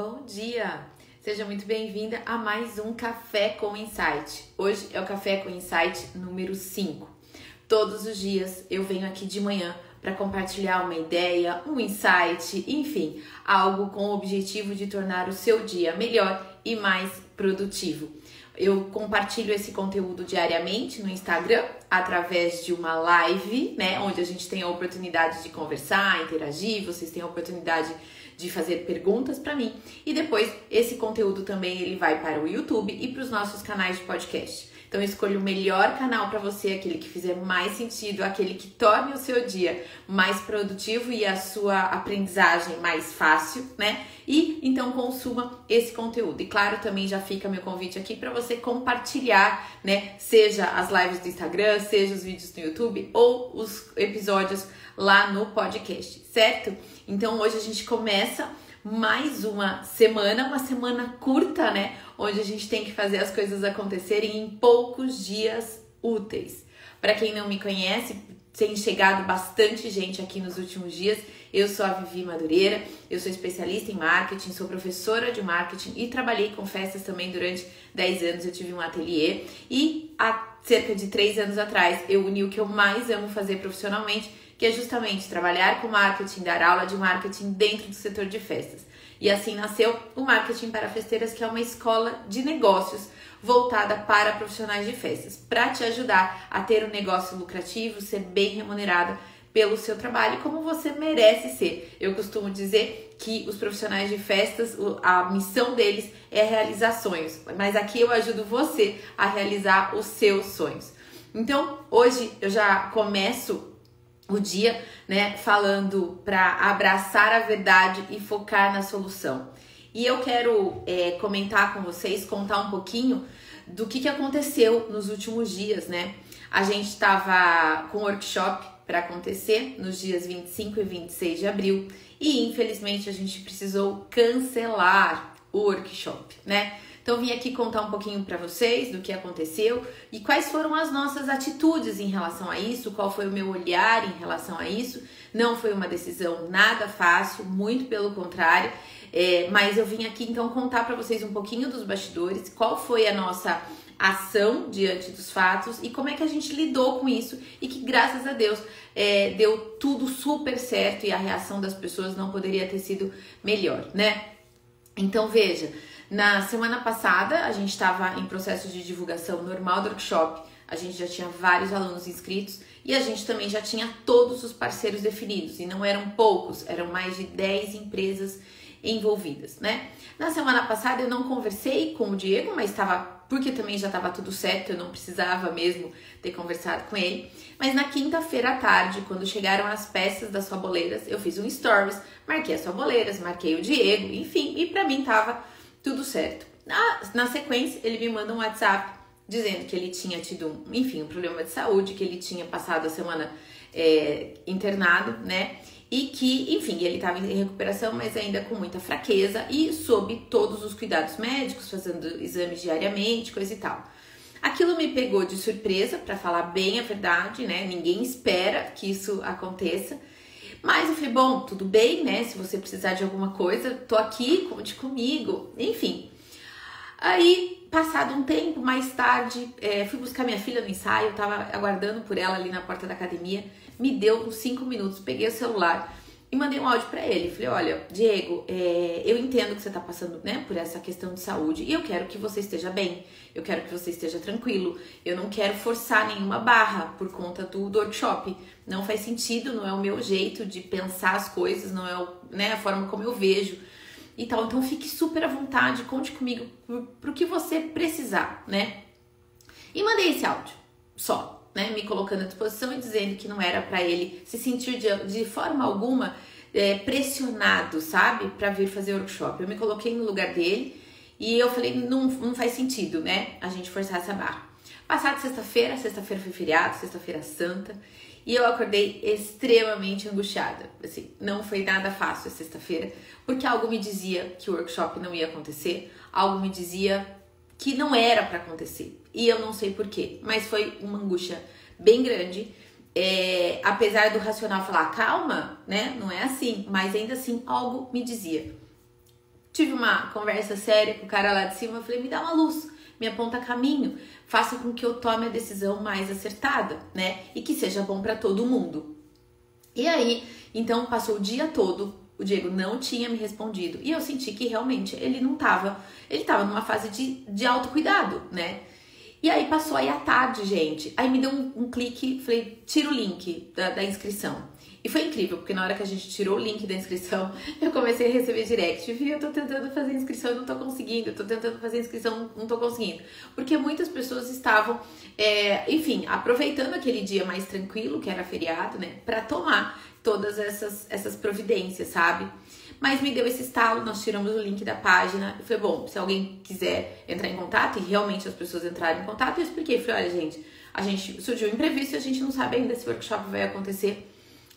Bom dia! Seja muito bem-vinda a mais um Café com Insight. Hoje é o Café com Insight número 5. Todos os dias eu venho aqui de manhã para compartilhar uma ideia, um insight, enfim, algo com o objetivo de tornar o seu dia melhor e mais produtivo. Eu compartilho esse conteúdo diariamente no Instagram através de uma live, né, onde a gente tem a oportunidade de conversar, interagir, vocês têm a oportunidade de fazer perguntas para mim e depois esse conteúdo também ele vai para o YouTube e para os nossos canais de podcast. Então escolha o melhor canal para você, aquele que fizer mais sentido, aquele que torne o seu dia mais produtivo e a sua aprendizagem mais fácil, né? E então consuma esse conteúdo. E claro, também já fica meu convite aqui para você compartilhar, né? Seja as lives do Instagram, seja os vídeos do YouTube ou os episódios lá no podcast, certo? Então hoje a gente começa mais uma semana, uma semana curta, né? Onde a gente tem que fazer as coisas acontecerem em poucos dias úteis. Para quem não me conhece, tem chegado bastante gente aqui nos últimos dias. Eu sou a Vivi Madureira, eu sou especialista em marketing, sou professora de marketing e trabalhei com festas também durante 10 anos. Eu tive um ateliê e há cerca de 3 anos atrás eu uni o que eu mais amo fazer profissionalmente, que é justamente trabalhar com marketing, dar aula de marketing dentro do setor de festas. E assim nasceu o Marketing para Festeiras, que é uma escola de negócios voltada para profissionais de festas, para te ajudar a ter um negócio lucrativo, ser bem remunerada pelo seu trabalho, como você merece ser. Eu costumo dizer que os profissionais de festas, a missão deles é realizar sonhos, mas aqui eu ajudo você a realizar os seus sonhos. Então, hoje eu já começo o dia, né, falando para abraçar a verdade e focar na solução. E eu quero é, comentar com vocês, contar um pouquinho do que, que aconteceu nos últimos dias, né? A gente estava com workshop para acontecer nos dias 25 e 26 de abril e infelizmente a gente precisou cancelar o workshop, né? Então vim aqui contar um pouquinho para vocês do que aconteceu e quais foram as nossas atitudes em relação a isso, qual foi o meu olhar em relação a isso. Não foi uma decisão nada fácil, muito pelo contrário. É, mas eu vim aqui então contar para vocês um pouquinho dos bastidores, qual foi a nossa ação diante dos fatos e como é que a gente lidou com isso e que graças a Deus é, deu tudo super certo e a reação das pessoas não poderia ter sido melhor, né? Então veja, na semana passada, a gente estava em processo de divulgação normal do workshop, a gente já tinha vários alunos inscritos e a gente também já tinha todos os parceiros definidos, e não eram poucos, eram mais de 10 empresas envolvidas, né? Na semana passada eu não conversei com o Diego, mas estava porque também já estava tudo certo, eu não precisava mesmo ter conversado com ele. Mas na quinta-feira à tarde, quando chegaram as peças das faboleiras, eu fiz um stories, marquei as faboleiras, marquei o Diego, enfim, e para mim tava tudo certo. Na, na sequência, ele me manda um WhatsApp dizendo que ele tinha tido, enfim, um problema de saúde, que ele tinha passado a semana é, internado, né? E que, enfim, ele estava em recuperação, mas ainda com muita fraqueza e sob todos os cuidados médicos, fazendo exames diariamente, coisa e tal. Aquilo me pegou de surpresa, para falar bem a verdade, né? Ninguém espera que isso aconteça. Mas eu falei, bom, tudo bem, né? Se você precisar de alguma coisa, tô aqui, conte comigo, enfim. Aí, passado um tempo, mais tarde, é, fui buscar minha filha no ensaio, tava aguardando por ela ali na porta da academia. Me deu uns 5 minutos, peguei o celular e mandei um áudio para ele. Falei: Olha, Diego, é, eu entendo que você tá passando né, por essa questão de saúde e eu quero que você esteja bem, eu quero que você esteja tranquilo, eu não quero forçar nenhuma barra por conta do, do workshop não faz sentido, não é o meu jeito de pensar as coisas, não é o, né, a forma como eu vejo e tal. Então fique super à vontade, conte comigo pro que você precisar, né? E mandei esse áudio só, né? Me colocando à disposição e dizendo que não era para ele se sentir de, de forma alguma é, pressionado, sabe, para vir fazer workshop. Eu me coloquei no lugar dele e eu falei, não, não faz sentido, né? A gente forçar essa barra. Passada sexta-feira, sexta-feira foi feriado, sexta-feira santa. E eu acordei extremamente angustiada. Assim, não foi nada fácil sexta-feira, porque algo me dizia que o workshop não ia acontecer, algo me dizia que não era para acontecer. E eu não sei porquê, mas foi uma angústia bem grande. É, apesar do racional falar calma, né? Não é assim, mas ainda assim algo me dizia. tive uma conversa séria com o cara lá de cima, eu falei, me dá uma luz, me aponta caminho, faça com que eu tome a decisão mais acertada, né? E que seja bom para todo mundo. E aí, então passou o dia todo, o Diego não tinha me respondido. E eu senti que realmente ele não tava, ele tava numa fase de, de autocuidado, né? E aí passou aí a tarde, gente. Aí me deu um, um clique, falei, tira o link da, da, inscrição. E foi incrível, porque na hora que a gente tirou o link da inscrição, eu comecei a receber direct. Vi, eu tô tentando fazer inscrição e não tô conseguindo. Eu tô tentando fazer inscrição não tô conseguindo. Porque muitas pessoas estavam, é, enfim, aproveitando aquele dia mais tranquilo, que era feriado, né? Pra tomar todas essas, essas providências, sabe? Mas me deu esse estalo, nós tiramos o link da página. E foi bom, se alguém quiser entrar em contato, e realmente as pessoas entraram em contato, eu expliquei. Falei, olha, gente, a gente surgiu um imprevisto a gente não sabe ainda se o workshop vai acontecer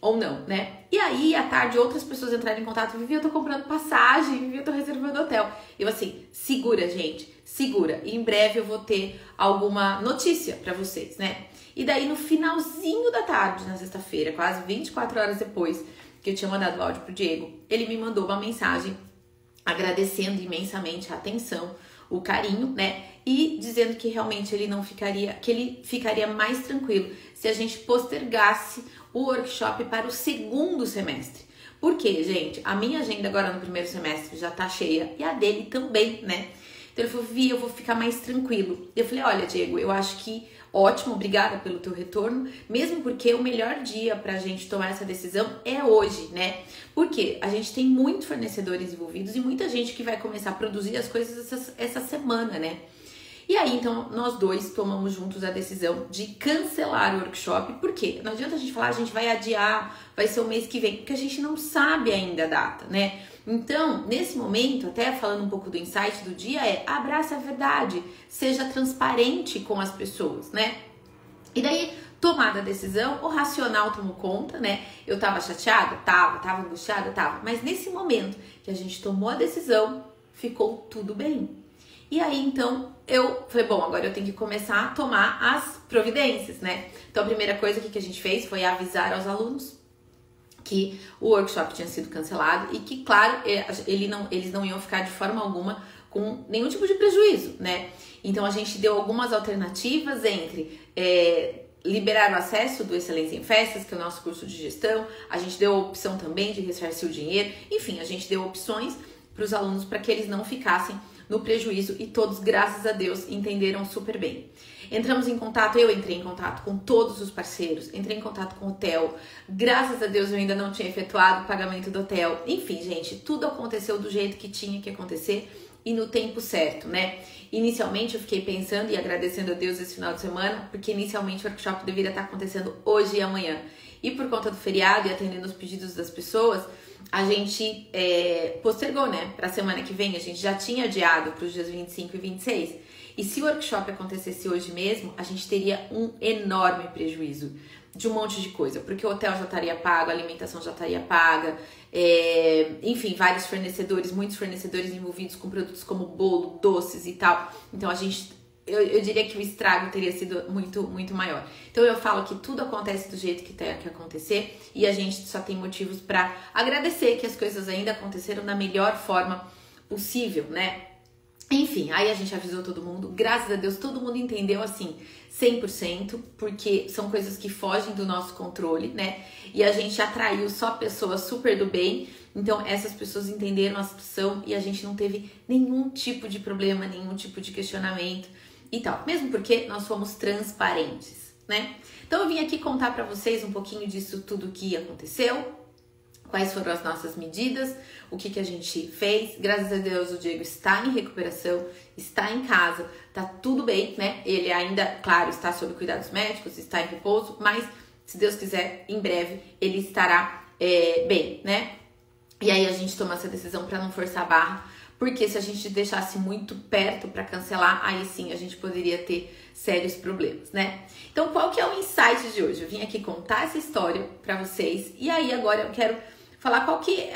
ou não, né? E aí, à tarde, outras pessoas entraram em contato. Vivi, eu tô comprando passagem, Vivi, eu tô reservando hotel. Eu assim, segura, gente, segura. E em breve eu vou ter alguma notícia para vocês, né? E daí, no finalzinho da tarde, na sexta-feira, quase 24 horas depois, que eu tinha mandado o áudio pro Diego, ele me mandou uma mensagem agradecendo imensamente a atenção, o carinho, né? E dizendo que realmente ele não ficaria, que ele ficaria mais tranquilo se a gente postergasse o workshop para o segundo semestre. Por quê, gente? A minha agenda agora no primeiro semestre já tá cheia e a dele também, né? Então ele falou, Vi, eu vou ficar mais tranquilo. Eu falei, olha, Diego, eu acho que Ótimo, obrigada pelo teu retorno, mesmo porque o melhor dia para a gente tomar essa decisão é hoje, né? Porque a gente tem muitos fornecedores envolvidos e muita gente que vai começar a produzir as coisas essa, essa semana, né? E aí, então, nós dois tomamos juntos a decisão de cancelar o workshop, porque não adianta a gente falar, a gente vai adiar, vai ser o mês que vem, porque a gente não sabe ainda a data, né? Então, nesse momento, até falando um pouco do insight do dia, é abraça a verdade, seja transparente com as pessoas, né? E daí, tomada a decisão, o racional tomou conta, né? Eu tava chateada? Tava. Tava angustiada? Tava. Mas nesse momento que a gente tomou a decisão, ficou tudo bem. E aí, então, eu falei, bom, agora eu tenho que começar a tomar as providências, né? Então, a primeira coisa que a gente fez foi avisar aos alunos que o workshop tinha sido cancelado e que, claro, é, ele não, eles não iam ficar de forma alguma com nenhum tipo de prejuízo, né? Então a gente deu algumas alternativas entre é, liberar o acesso do Excelência em Festas, que é o nosso curso de gestão, a gente deu a opção também de ressarcir o dinheiro, enfim, a gente deu opções para os alunos para que eles não ficassem no prejuízo e todos, graças a Deus, entenderam super bem. Entramos em contato, eu entrei em contato com todos os parceiros, entrei em contato com o hotel. Graças a Deus eu ainda não tinha efetuado o pagamento do hotel. Enfim, gente, tudo aconteceu do jeito que tinha que acontecer e no tempo certo, né? Inicialmente eu fiquei pensando e agradecendo a Deus esse final de semana, porque inicialmente o workshop deveria estar acontecendo hoje e amanhã. E por conta do feriado e atendendo os pedidos das pessoas, a gente é, postergou, né? Para a semana que vem, a gente já tinha adiado para os dias 25 e 26. E se o workshop acontecesse hoje mesmo, a gente teria um enorme prejuízo de um monte de coisa, porque o hotel já estaria pago, a alimentação já estaria paga, é, enfim, vários fornecedores, muitos fornecedores envolvidos com produtos como bolo, doces e tal. Então a gente, eu, eu, diria que o estrago teria sido muito, muito maior. Então eu falo que tudo acontece do jeito que tem que acontecer e a gente só tem motivos para agradecer que as coisas ainda aconteceram da melhor forma possível, né? Enfim, aí a gente avisou todo mundo. Graças a Deus, todo mundo entendeu assim, 100%, porque são coisas que fogem do nosso controle, né? E a gente atraiu só pessoas super do bem. Então, essas pessoas entenderam a situação e a gente não teve nenhum tipo de problema, nenhum tipo de questionamento e tal. Mesmo porque nós fomos transparentes, né? Então, eu vim aqui contar para vocês um pouquinho disso tudo que aconteceu, quais foram as nossas medidas, o que, que a gente fez. Graças a Deus o Diego está em recuperação, está em casa, tá tudo bem, né? Ele ainda, claro, está sob cuidados médicos, está em repouso, mas se Deus quiser, em breve ele estará é, bem, né? E aí a gente toma essa decisão para não forçar a barra, porque se a gente deixasse muito perto para cancelar, aí sim a gente poderia ter sérios problemas, né? Então, qual que é o insight de hoje? Eu vim aqui contar essa história para vocês e aí agora eu quero falar qual que é,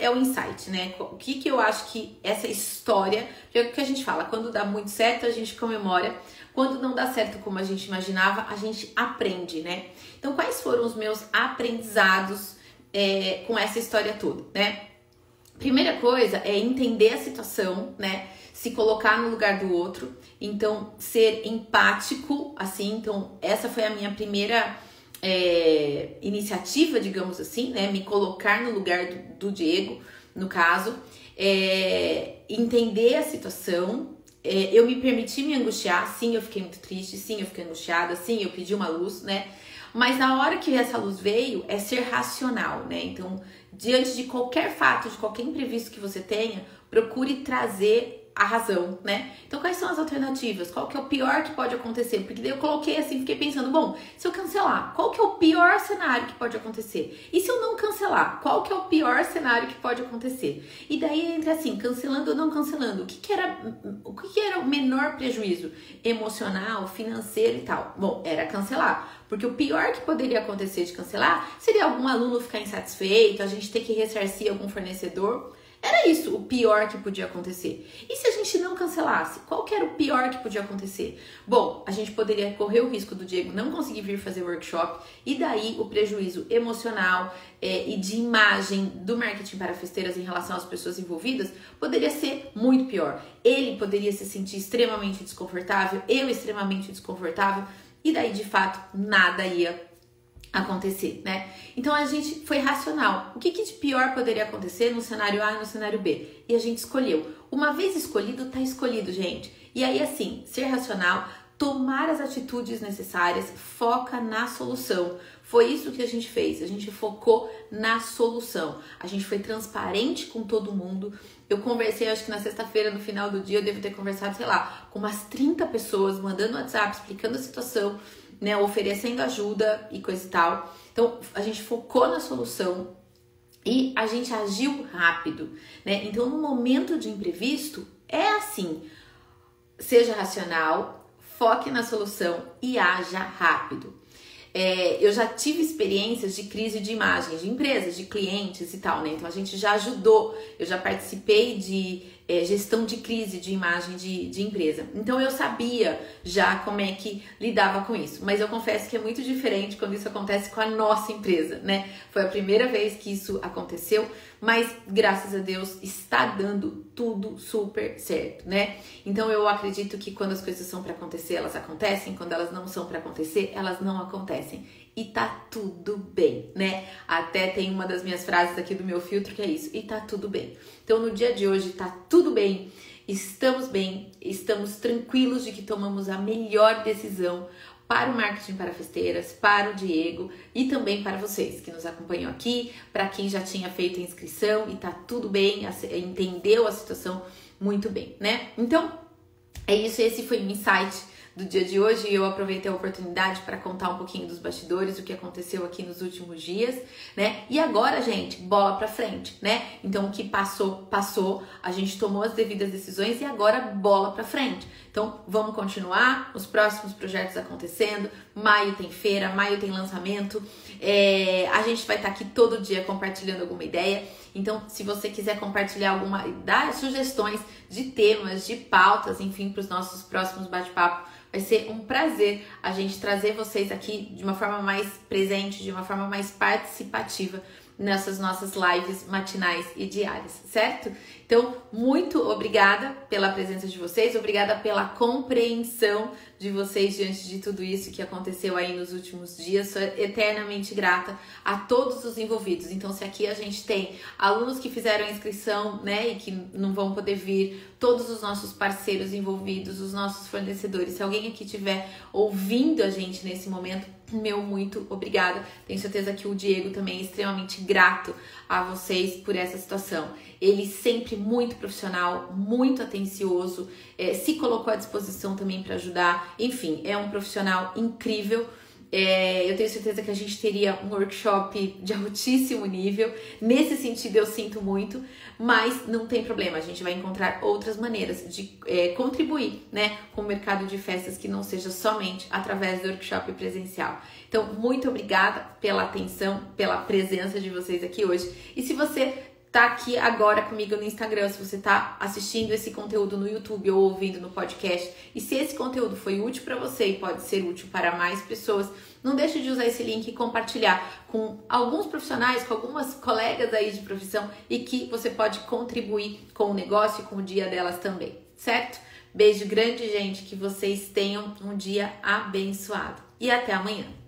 é o insight, né? O que que eu acho que essa história, que é o que a gente fala, quando dá muito certo a gente comemora, quando não dá certo como a gente imaginava, a gente aprende, né? Então, quais foram os meus aprendizados é, com essa história toda, né? Primeira coisa é entender a situação, né? Se colocar no lugar do outro. Então, ser empático, assim. Então, essa foi a minha primeira é, iniciativa, digamos assim, né? Me colocar no lugar do, do Diego, no caso. É, entender a situação. É, eu me permiti me angustiar. Sim, eu fiquei muito triste. Sim, eu fiquei angustiada. Sim, eu pedi uma luz, né? Mas na hora que essa luz veio, é ser racional, né? Então, diante de qualquer fato, de qualquer imprevisto que você tenha, procure trazer a razão, né? Então, quais são as alternativas? Qual que é o pior que pode acontecer? Porque daí eu coloquei assim, fiquei pensando, bom, se eu cancelar, qual que é o pior cenário que pode acontecer? E se eu não cancelar, qual que é o pior cenário que pode acontecer? E daí entra assim, cancelando ou não cancelando, o que, que era o que, que era o menor prejuízo emocional, financeiro e tal? Bom, era cancelar. Porque o pior que poderia acontecer de cancelar seria algum aluno ficar insatisfeito, a gente ter que ressarcir algum fornecedor. Era isso o pior que podia acontecer. E se a gente não cancelasse? Qual que era o pior que podia acontecer? Bom, a gente poderia correr o risco do Diego não conseguir vir fazer workshop e daí o prejuízo emocional é, e de imagem do marketing para festeiras em relação às pessoas envolvidas poderia ser muito pior. Ele poderia se sentir extremamente desconfortável, eu extremamente desconfortável e daí de fato nada ia acontecer, né? Então a gente foi racional. O que, que de pior poderia acontecer no cenário A e no cenário B? E a gente escolheu. Uma vez escolhido, tá escolhido, gente. E aí, assim, ser racional, tomar as atitudes necessárias, foca na solução. Foi isso que a gente fez. A gente focou na solução. A gente foi transparente com todo mundo. Eu conversei, acho que na sexta-feira, no final do dia, eu devo ter conversado, sei lá, com umas 30 pessoas, mandando WhatsApp, explicando a situação né, oferecendo ajuda e coisa e tal. Então, a gente focou na solução e a gente agiu rápido, né? Então, no momento de imprevisto, é assim: seja racional, foque na solução e haja rápido. É, eu já tive experiências de crise de imagem de empresas, de clientes e tal, né? Então a gente já ajudou, eu já participei de é, gestão de crise de imagem de, de empresa. Então eu sabia já como é que lidava com isso. Mas eu confesso que é muito diferente quando isso acontece com a nossa empresa, né? Foi a primeira vez que isso aconteceu, mas graças a Deus está dando tudo super certo, né? Então eu acredito que quando as coisas são para acontecer, elas acontecem, quando elas não são para acontecer, elas não acontecem e tá tudo bem, né? Até tem uma das minhas frases aqui do meu filtro que é isso, e tá tudo bem. Então no dia de hoje tá tudo bem, estamos bem, estamos tranquilos de que tomamos a melhor decisão para o marketing para festeiras, para o Diego e também para vocês que nos acompanham aqui, para quem já tinha feito a inscrição e tá tudo bem, entendeu a situação muito bem, né? Então, é isso, esse foi o insight do dia de hoje e eu aproveitei a oportunidade para contar um pouquinho dos bastidores, o que aconteceu aqui nos últimos dias, né? E agora, gente, bola para frente, né? Então o que passou, passou, a gente tomou as devidas decisões e agora bola para frente. Então vamos continuar, os próximos projetos acontecendo. Maio tem feira, maio tem lançamento. É, a gente vai estar tá aqui todo dia compartilhando alguma ideia. Então, se você quiser compartilhar alguma, dar sugestões de temas, de pautas, enfim, para os nossos próximos bate-papo, Vai ser um prazer a gente trazer vocês aqui de uma forma mais presente, de uma forma mais participativa nessas nossas lives matinais e diárias, certo? Então, muito obrigada pela presença de vocês, obrigada pela compreensão de vocês diante de tudo isso que aconteceu aí nos últimos dias. Sou eternamente grata a todos os envolvidos. Então, se aqui a gente tem alunos que fizeram a inscrição, né, e que não vão poder vir, todos os nossos parceiros envolvidos, os nossos fornecedores, se alguém aqui estiver ouvindo a gente nesse momento, meu muito obrigada. Tenho certeza que o Diego também é extremamente grato a vocês por essa situação. Ele sempre muito profissional, muito atencioso, é, se colocou à disposição também para ajudar. Enfim, é um profissional incrível. É, eu tenho certeza que a gente teria um workshop de altíssimo nível. Nesse sentido, eu sinto muito, mas não tem problema, a gente vai encontrar outras maneiras de é, contribuir né, com o mercado de festas que não seja somente através do workshop presencial. Então, muito obrigada pela atenção, pela presença de vocês aqui hoje. E se você tá aqui agora comigo no Instagram, se você tá assistindo esse conteúdo no YouTube ou ouvindo no podcast. E se esse conteúdo foi útil para você e pode ser útil para mais pessoas, não deixe de usar esse link e compartilhar com alguns profissionais, com algumas colegas aí de profissão e que você pode contribuir com o negócio e com o dia delas também, certo? Beijo grande, gente, que vocês tenham um dia abençoado e até amanhã.